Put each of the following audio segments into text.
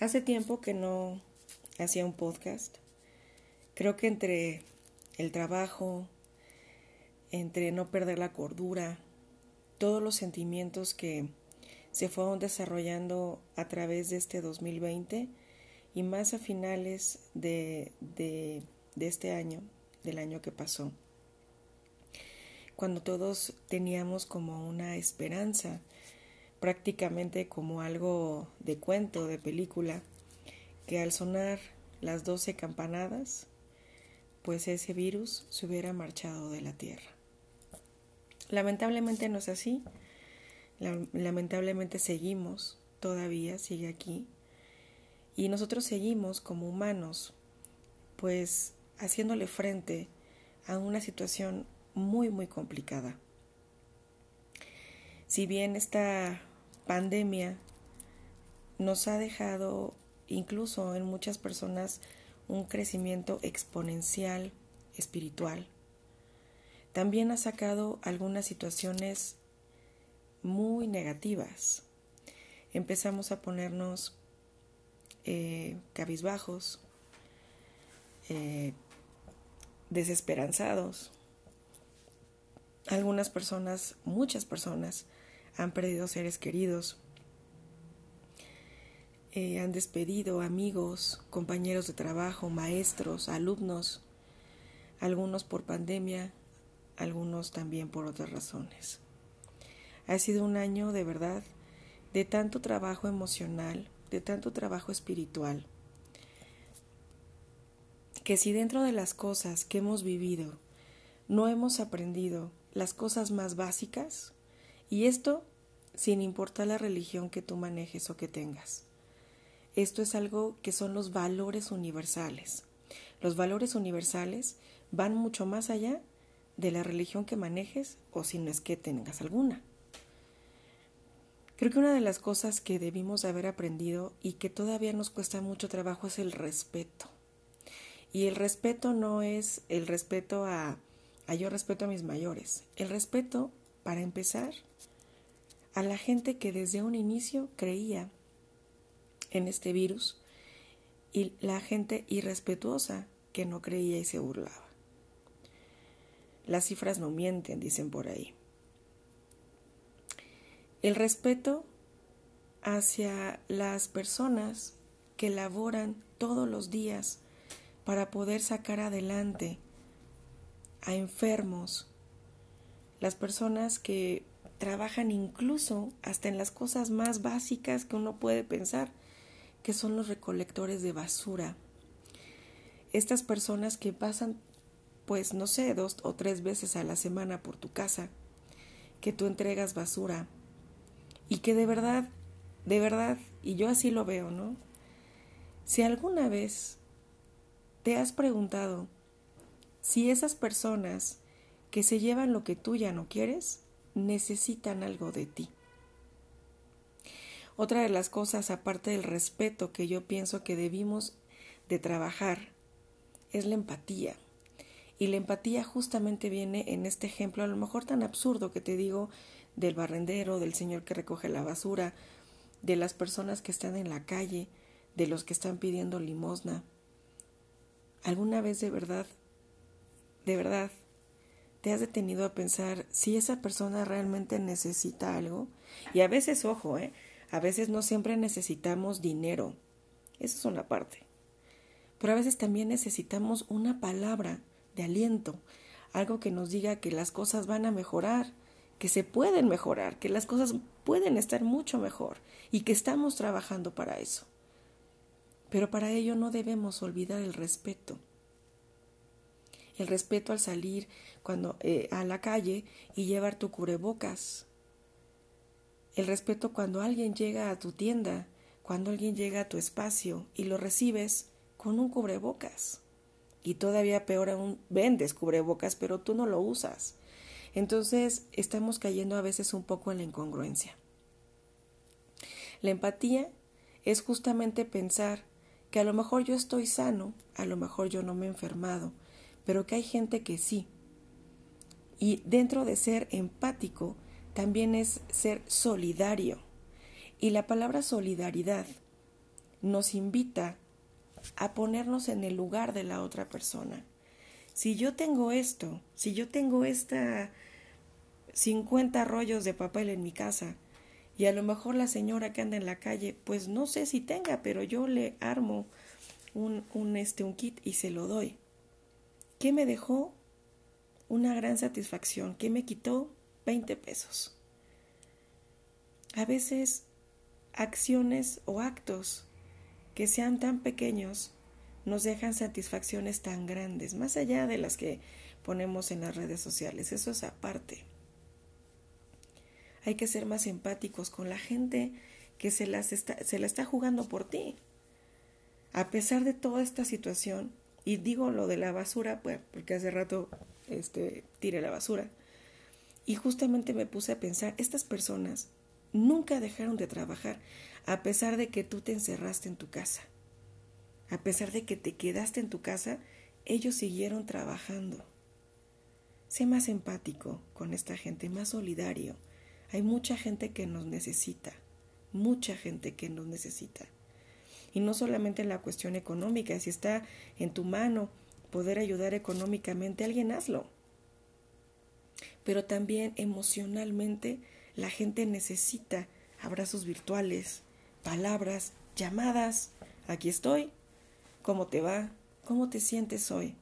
Hace tiempo que no hacía un podcast. Creo que entre el trabajo, entre no perder la cordura, todos los sentimientos que se fueron desarrollando a través de este 2020 y más a finales de, este año, del año que pasó, cuando todos teníamos como una esperanza prácticamente como algo de cuento, de película, que al sonar las doce campanadas, pues ese virus se hubiera marchado de la Tierra. Lamentablemente no es así, lamentablemente seguimos, todavía sigue aquí, y nosotros seguimos como humanos, pues haciéndole frente a una situación muy, muy complicada. Si bien esta pandemia nos ha dejado incluso en muchas personas un crecimiento exponencial espiritual. También ha sacado algunas situaciones muy negativas. Empezamos a ponernos eh, cabizbajos, eh, desesperanzados. Algunas personas, muchas personas, han perdido seres queridos, eh, han despedido amigos, compañeros de trabajo, maestros, alumnos, algunos por pandemia, algunos también por otras razones. Ha sido un año de verdad de tanto trabajo emocional, de tanto trabajo espiritual, que si dentro de las cosas que hemos vivido no hemos aprendido las cosas más básicas, y esto sin importar la religión que tú manejes o que tengas. Esto es algo que son los valores universales. Los valores universales van mucho más allá de la religión que manejes o si no es que tengas alguna. Creo que una de las cosas que debimos haber aprendido y que todavía nos cuesta mucho trabajo es el respeto. Y el respeto no es el respeto a, a yo respeto a mis mayores. El respeto, para empezar, a la gente que desde un inicio creía en este virus y la gente irrespetuosa que no creía y se burlaba. Las cifras no mienten, dicen por ahí. El respeto hacia las personas que laboran todos los días para poder sacar adelante a enfermos, las personas que trabajan incluso hasta en las cosas más básicas que uno puede pensar, que son los recolectores de basura. Estas personas que pasan, pues no sé, dos o tres veces a la semana por tu casa, que tú entregas basura y que de verdad, de verdad, y yo así lo veo, ¿no? Si alguna vez te has preguntado si esas personas que se llevan lo que tú ya no quieres, necesitan algo de ti. Otra de las cosas, aparte del respeto que yo pienso que debimos de trabajar, es la empatía. Y la empatía justamente viene en este ejemplo, a lo mejor tan absurdo que te digo, del barrendero, del señor que recoge la basura, de las personas que están en la calle, de los que están pidiendo limosna. ¿Alguna vez de verdad, de verdad, ¿Te has detenido a pensar si esa persona realmente necesita algo? Y a veces, ojo, ¿eh? a veces no siempre necesitamos dinero. Eso es una parte. Pero a veces también necesitamos una palabra de aliento, algo que nos diga que las cosas van a mejorar, que se pueden mejorar, que las cosas pueden estar mucho mejor y que estamos trabajando para eso. Pero para ello no debemos olvidar el respeto el respeto al salir cuando, eh, a la calle y llevar tu cubrebocas, el respeto cuando alguien llega a tu tienda, cuando alguien llega a tu espacio y lo recibes con un cubrebocas. Y todavía peor aún, vendes cubrebocas, pero tú no lo usas. Entonces estamos cayendo a veces un poco en la incongruencia. La empatía es justamente pensar que a lo mejor yo estoy sano, a lo mejor yo no me he enfermado, pero que hay gente que sí. Y dentro de ser empático también es ser solidario. Y la palabra solidaridad nos invita a ponernos en el lugar de la otra persona. Si yo tengo esto, si yo tengo esta 50 rollos de papel en mi casa y a lo mejor la señora que anda en la calle, pues no sé si tenga, pero yo le armo un, un, este, un kit y se lo doy. ¿Qué me dejó? Una gran satisfacción. ¿Qué me quitó? 20 pesos. A veces acciones o actos que sean tan pequeños nos dejan satisfacciones tan grandes, más allá de las que ponemos en las redes sociales. Eso es aparte. Hay que ser más empáticos con la gente que se, las está, se la está jugando por ti. A pesar de toda esta situación, y digo lo de la basura, pues, porque hace rato este, tiré la basura, y justamente me puse a pensar, estas personas nunca dejaron de trabajar, a pesar de que tú te encerraste en tu casa. A pesar de que te quedaste en tu casa, ellos siguieron trabajando. Sé más empático con esta gente, más solidario. Hay mucha gente que nos necesita, mucha gente que nos necesita. Y no solamente en la cuestión económica, si está en tu mano poder ayudar económicamente, alguien hazlo. Pero también emocionalmente la gente necesita abrazos virtuales, palabras, llamadas. Aquí estoy. ¿Cómo te va? ¿Cómo te sientes hoy?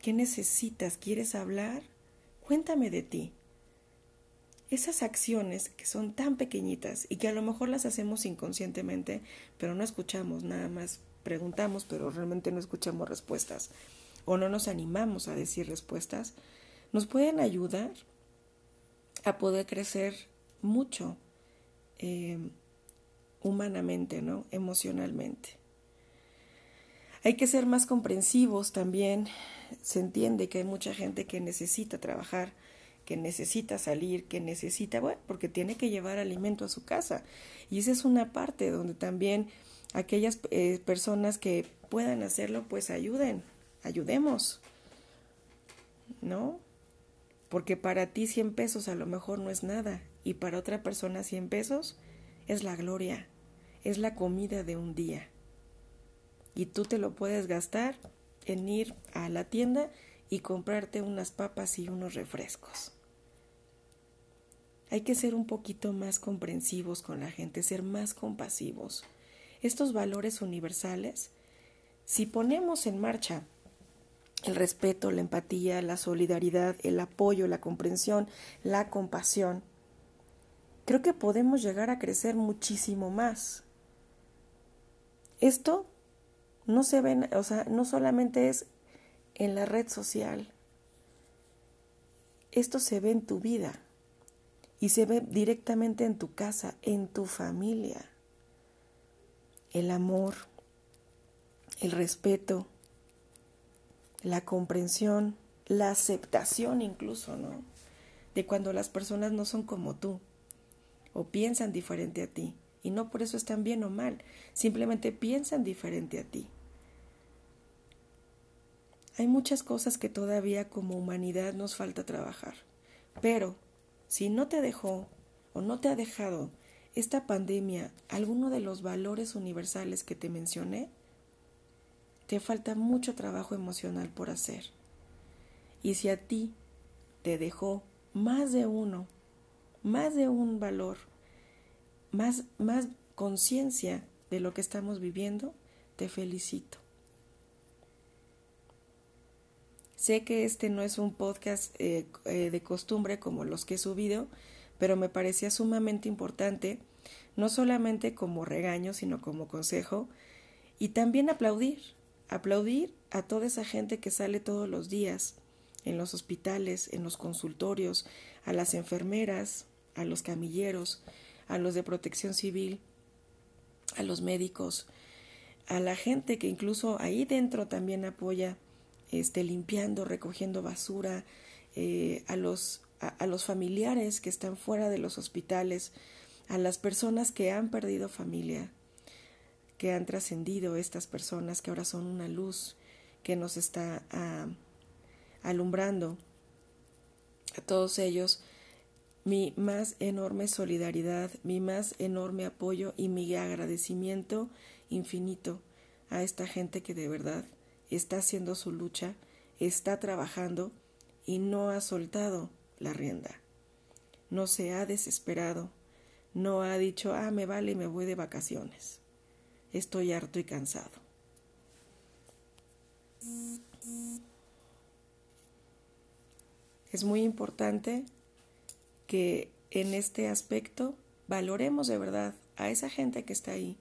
¿Qué necesitas? ¿Quieres hablar? Cuéntame de ti. Esas acciones que son tan pequeñitas y que a lo mejor las hacemos inconscientemente, pero no escuchamos, nada más preguntamos, pero realmente no escuchamos respuestas o no nos animamos a decir respuestas, nos pueden ayudar a poder crecer mucho eh, humanamente, ¿no? Emocionalmente. Hay que ser más comprensivos también. Se entiende que hay mucha gente que necesita trabajar, que necesita salir, que necesita, bueno, porque tiene que llevar alimento a su casa. Y esa es una parte donde también aquellas eh, personas que puedan hacerlo, pues ayuden, ayudemos, ¿no? porque para ti 100 pesos a lo mejor no es nada y para otra persona 100 pesos es la gloria, es la comida de un día. Y tú te lo puedes gastar en ir a la tienda y comprarte unas papas y unos refrescos. Hay que ser un poquito más comprensivos con la gente, ser más compasivos. Estos valores universales, si ponemos en marcha el respeto, la empatía, la solidaridad, el apoyo, la comprensión, la compasión, creo que podemos llegar a crecer muchísimo más. Esto no se ve, o sea, no solamente es en la red social. Esto se ve en tu vida y se ve directamente en tu casa, en tu familia. El amor, el respeto, la comprensión, la aceptación incluso, ¿no? De cuando las personas no son como tú o piensan diferente a ti. Y no por eso están bien o mal, simplemente piensan diferente a ti. Hay muchas cosas que todavía como humanidad nos falta trabajar. Pero si no te dejó o no te ha dejado esta pandemia alguno de los valores universales que te mencioné, te falta mucho trabajo emocional por hacer. Y si a ti te dejó más de uno, más de un valor, más, más conciencia de lo que estamos viviendo, te felicito. Sé que este no es un podcast eh, eh, de costumbre como los que he subido, pero me parecía sumamente importante, no solamente como regaño, sino como consejo, y también aplaudir, Aplaudir a toda esa gente que sale todos los días en los hospitales, en los consultorios, a las enfermeras, a los camilleros, a los de protección civil, a los médicos, a la gente que incluso ahí dentro también apoya, este, limpiando, recogiendo basura, eh, a, los, a los familiares que están fuera de los hospitales, a las personas que han perdido familia, que han trascendido estas personas que ahora son una luz que nos está ah, alumbrando. A todos ellos mi más enorme solidaridad, mi más enorme apoyo y mi agradecimiento infinito a esta gente que de verdad está haciendo su lucha, está trabajando y no ha soltado la rienda. No se ha desesperado, no ha dicho, ah, me vale me voy de vacaciones. Estoy harto y cansado. Es muy importante que en este aspecto valoremos de verdad a esa gente que está ahí,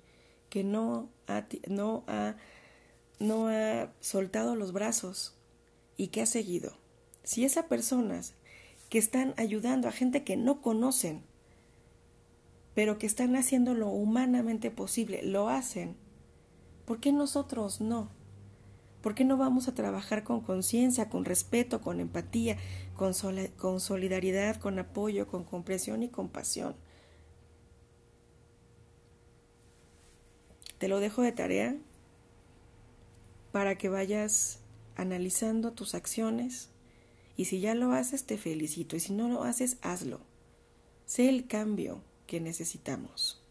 que no ha, no ha, no ha soltado los brazos y que ha seguido. Si esas personas que están ayudando a gente que no conocen, pero que están haciendo lo humanamente posible, lo hacen, ¿por qué nosotros no? ¿Por qué no vamos a trabajar con conciencia, con respeto, con empatía, con, con solidaridad, con apoyo, con comprensión y compasión? Te lo dejo de tarea para que vayas analizando tus acciones y si ya lo haces te felicito y si no lo haces hazlo. Sé el cambio que necesitamos.